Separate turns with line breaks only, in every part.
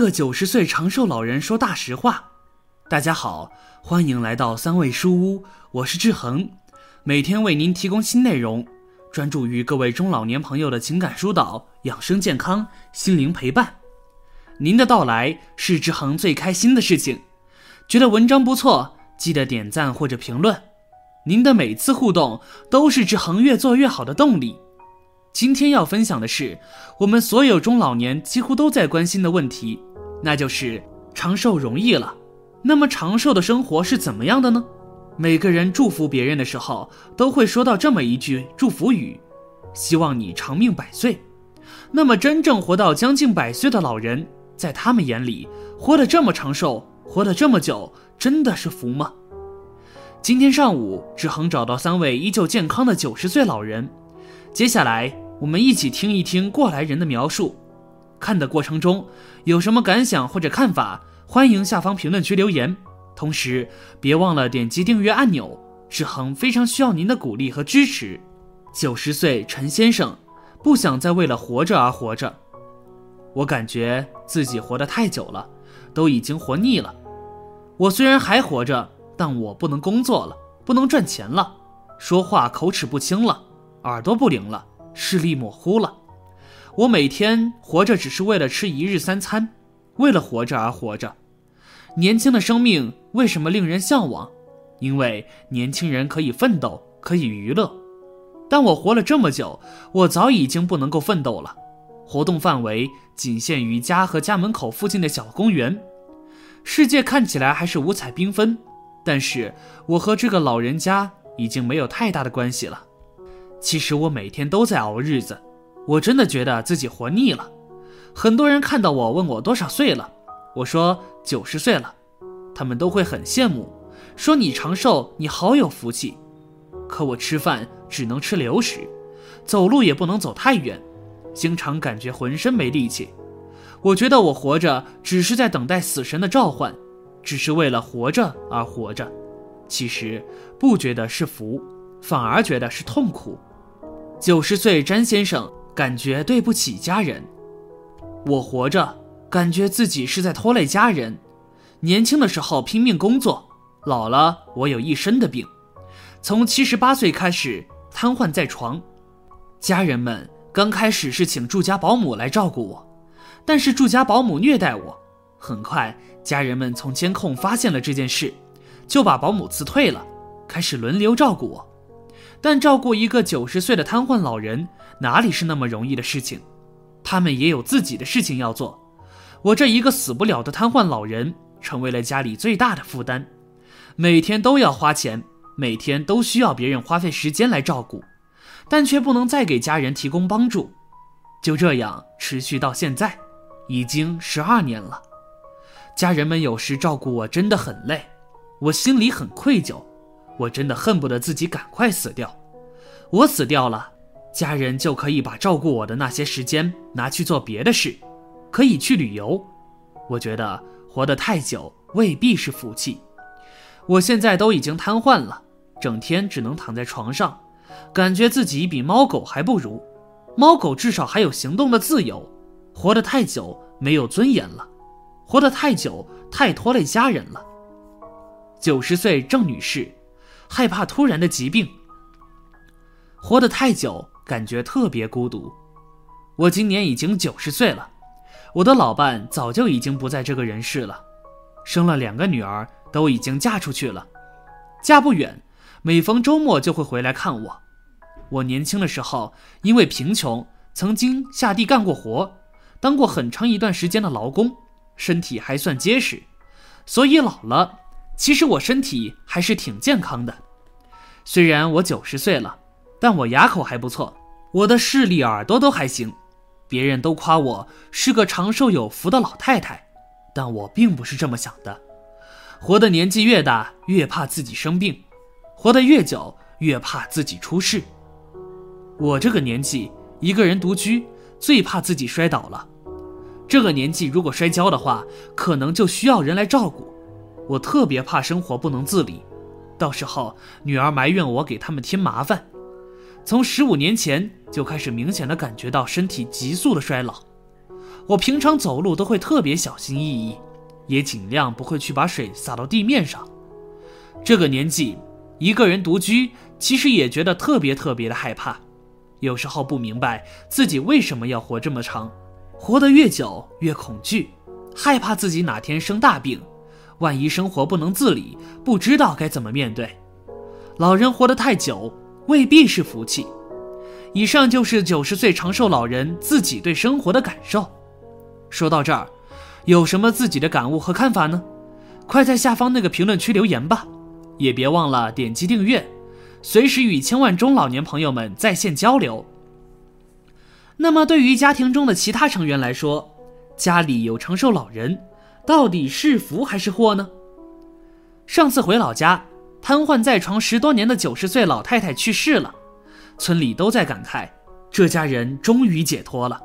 个九十岁长寿老人说大实话。大家好，欢迎来到三味书屋，我是志恒，每天为您提供新内容，专注于各位中老年朋友的情感疏导、养生健康、心灵陪伴。您的到来是志恒最开心的事情。觉得文章不错，记得点赞或者评论。您的每次互动都是志恒越做越好的动力。今天要分享的是我们所有中老年几乎都在关心的问题，那就是长寿容易了。那么长寿的生活是怎么样的呢？每个人祝福别人的时候都会说到这么一句祝福语：“希望你长命百岁。”那么真正活到将近百岁的老人，在他们眼里，活得这么长寿，活得这么久，真的是福吗？今天上午，志恒找到三位依旧健康的九十岁老人。接下来，我们一起听一听过来人的描述。看的过程中有什么感想或者看法，欢迎下方评论区留言。同时，别忘了点击订阅按钮，志恒非常需要您的鼓励和支持。九十岁陈先生不想再为了活着而活着，我感觉自己活得太久了，都已经活腻了。我虽然还活着，但我不能工作了，不能赚钱了，说话口齿不清了。耳朵不灵了，视力模糊了。我每天活着只是为了吃一日三餐，为了活着而活着。年轻的生命为什么令人向往？因为年轻人可以奋斗，可以娱乐。但我活了这么久，我早已经不能够奋斗了。活动范围仅限于家和家门口附近的小公园。世界看起来还是五彩缤纷，但是我和这个老人家已经没有太大的关系了。其实我每天都在熬日子，我真的觉得自己活腻了。很多人看到我问我多少岁了，我说九十岁了，他们都会很羡慕，说你长寿，你好有福气。可我吃饭只能吃流食，走路也不能走太远，经常感觉浑身没力气。我觉得我活着只是在等待死神的召唤，只是为了活着而活着。其实不觉得是福，反而觉得是痛苦。九十岁詹先生感觉对不起家人，我活着感觉自己是在拖累家人。年轻的时候拼命工作，老了我有一身的病，从七十八岁开始瘫痪在床。家人们刚开始是请住家保姆来照顾我，但是住家保姆虐待我。很快家人们从监控发现了这件事，就把保姆辞退了，开始轮流照顾我。但照顾一个九十岁的瘫痪老人，哪里是那么容易的事情？他们也有自己的事情要做。我这一个死不了的瘫痪老人，成为了家里最大的负担，每天都要花钱，每天都需要别人花费时间来照顾，但却不能再给家人提供帮助。就这样持续到现在，已经十二年了。家人们有时照顾我真的很累，我心里很愧疚。我真的恨不得自己赶快死掉，我死掉了，家人就可以把照顾我的那些时间拿去做别的事，可以去旅游。我觉得活得太久未必是福气。我现在都已经瘫痪了，整天只能躺在床上，感觉自己比猫狗还不如。猫狗至少还有行动的自由，活得太久没有尊严了，活得太久太拖累家人了。九十岁郑女士。害怕突然的疾病，活得太久，感觉特别孤独。我今年已经九十岁了，我的老伴早就已经不在这个人世了，生了两个女儿，都已经嫁出去了，嫁不远，每逢周末就会回来看我。我年轻的时候因为贫穷，曾经下地干过活，当过很长一段时间的劳工，身体还算结实，所以老了。其实我身体还是挺健康的，虽然我九十岁了，但我牙口还不错，我的视力、耳朵都还行。别人都夸我是个长寿有福的老太太，但我并不是这么想的。活的年纪越大，越怕自己生病；活得越久，越怕自己出事。我这个年纪，一个人独居，最怕自己摔倒了。这个年纪如果摔跤的话，可能就需要人来照顾。我特别怕生活不能自理，到时候女儿埋怨我给他们添麻烦。从十五年前就开始明显的感觉到身体急速的衰老，我平常走路都会特别小心翼翼，也尽量不会去把水洒到地面上。这个年纪，一个人独居，其实也觉得特别特别的害怕。有时候不明白自己为什么要活这么长，活得越久越恐惧，害怕自己哪天生大病，万一生活不能自理，不知道该怎么面对。老人活得太久，未必是福气。以上就是九十岁长寿老人自己对生活的感受。说到这儿，有什么自己的感悟和看法呢？快在下方那个评论区留言吧，也别忘了点击订阅，随时与千万中老年朋友们在线交流。那么，对于家庭中的其他成员来说，家里有长寿老人，到底是福还是祸呢？上次回老家，瘫痪在床十多年的九十岁老太太去世了。村里都在感慨，这家人终于解脱了。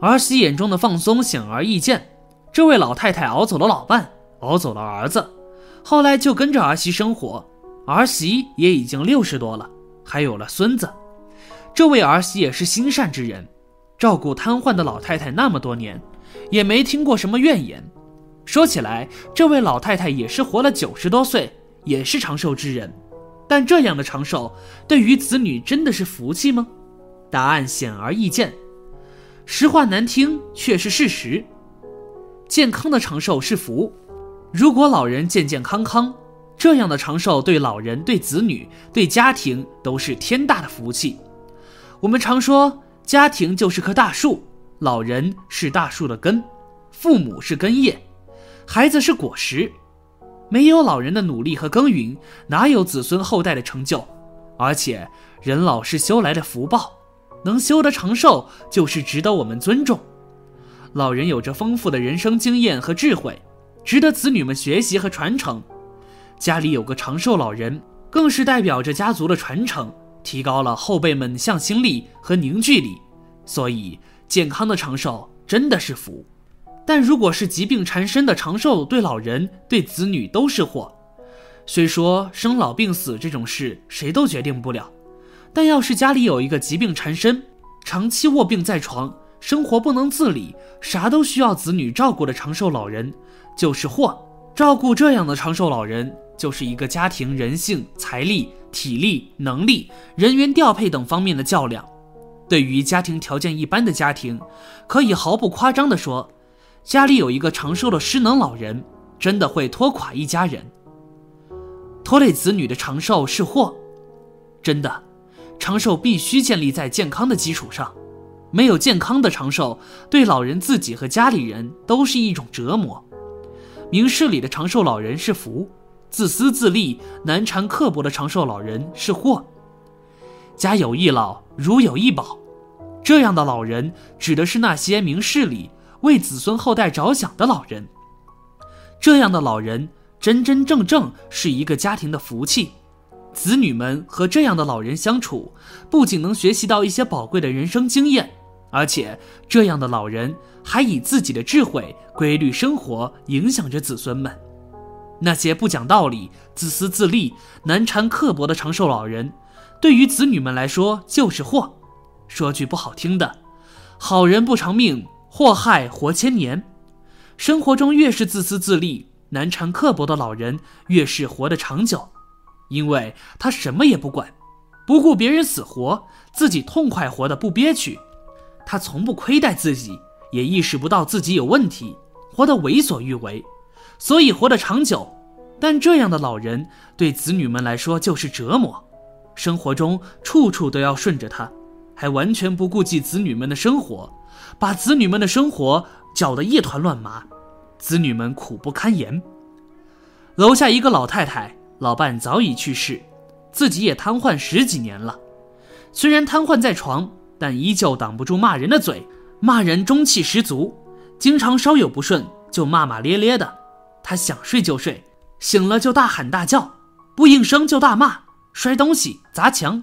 儿媳眼中的放松显而易见。这位老太太熬走了老伴，熬走了儿子，后来就跟着儿媳生活。儿媳也已经六十多了，还有了孙子。这位儿媳也是心善之人，照顾瘫痪的老太太那么多年，也没听过什么怨言。说起来，这位老太太也是活了九十多岁，也是长寿之人。但这样的长寿，对于子女真的是福气吗？答案显而易见。实话难听，却是事实。健康的长寿是福，如果老人健健康康，这样的长寿对老人、对子女、对家庭都是天大的福气。我们常说，家庭就是棵大树，老人是大树的根，父母是根叶，孩子是果实。没有老人的努力和耕耘，哪有子孙后代的成就？而且，人老是修来的福报，能修得长寿，就是值得我们尊重。老人有着丰富的人生经验和智慧，值得子女们学习和传承。家里有个长寿老人，更是代表着家族的传承，提高了后辈们向心力和凝聚力。所以，健康的长寿真的是福。但如果是疾病缠身的长寿，对老人、对子女都是祸。虽说生老病死这种事谁都决定不了，但要是家里有一个疾病缠身、长期卧病在床、生活不能自理、啥都需要子女照顾的长寿老人，就是祸。照顾这样的长寿老人，就是一个家庭人性、财力、体力、能力、人员调配等方面的较量。对于家庭条件一般的家庭，可以毫不夸张地说。家里有一个长寿的失能老人，真的会拖垮一家人。拖累子女的长寿是祸，真的，长寿必须建立在健康的基础上。没有健康的长寿，对老人自己和家里人都是一种折磨。明事理的长寿老人是福，自私自利、难缠刻薄的长寿老人是祸。家有一老，如有一宝，这样的老人指的是那些明事理。为子孙后代着想的老人，这样的老人真真正正是一个家庭的福气。子女们和这样的老人相处，不仅能学习到一些宝贵的人生经验，而且这样的老人还以自己的智慧、规律生活影响着子孙们。那些不讲道理、自私自利、难缠刻薄的长寿老人，对于子女们来说就是祸。说句不好听的，好人不长命。祸害活千年，生活中越是自私自利、难缠刻薄的老人，越是活得长久，因为他什么也不管，不顾别人死活，自己痛快活得不憋屈。他从不亏待自己，也意识不到自己有问题，活得为所欲为，所以活得长久。但这样的老人对子女们来说就是折磨，生活中处处都要顺着他，还完全不顾及子女们的生活。把子女们的生活搅得一团乱麻，子女们苦不堪言。楼下一个老太太，老伴早已去世，自己也瘫痪十几年了。虽然瘫痪在床，但依旧挡不住骂人的嘴，骂人中气十足，经常稍有不顺就骂骂咧咧的。她想睡就睡，醒了就大喊大叫，不应声就大骂，摔东西砸墙。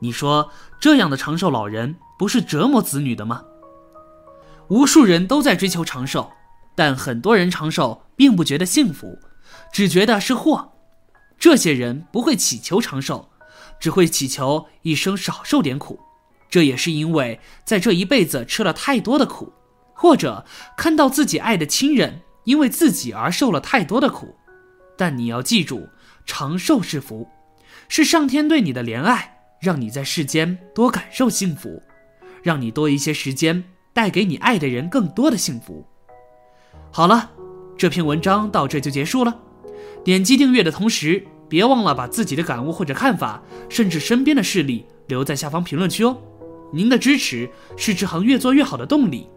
你说这样的长寿老人不是折磨子女的吗？无数人都在追求长寿，但很多人长寿并不觉得幸福，只觉得是祸。这些人不会祈求长寿，只会祈求一生少受点苦。这也是因为在这一辈子吃了太多的苦，或者看到自己爱的亲人因为自己而受了太多的苦。但你要记住，长寿是福，是上天对你的怜爱，让你在世间多感受幸福，让你多一些时间带给你爱的人更多的幸福。好了，这篇文章到这就结束了。点击订阅的同时，别忘了把自己的感悟或者看法，甚至身边的事例留在下方评论区哦。您的支持是志恒越做越好的动力。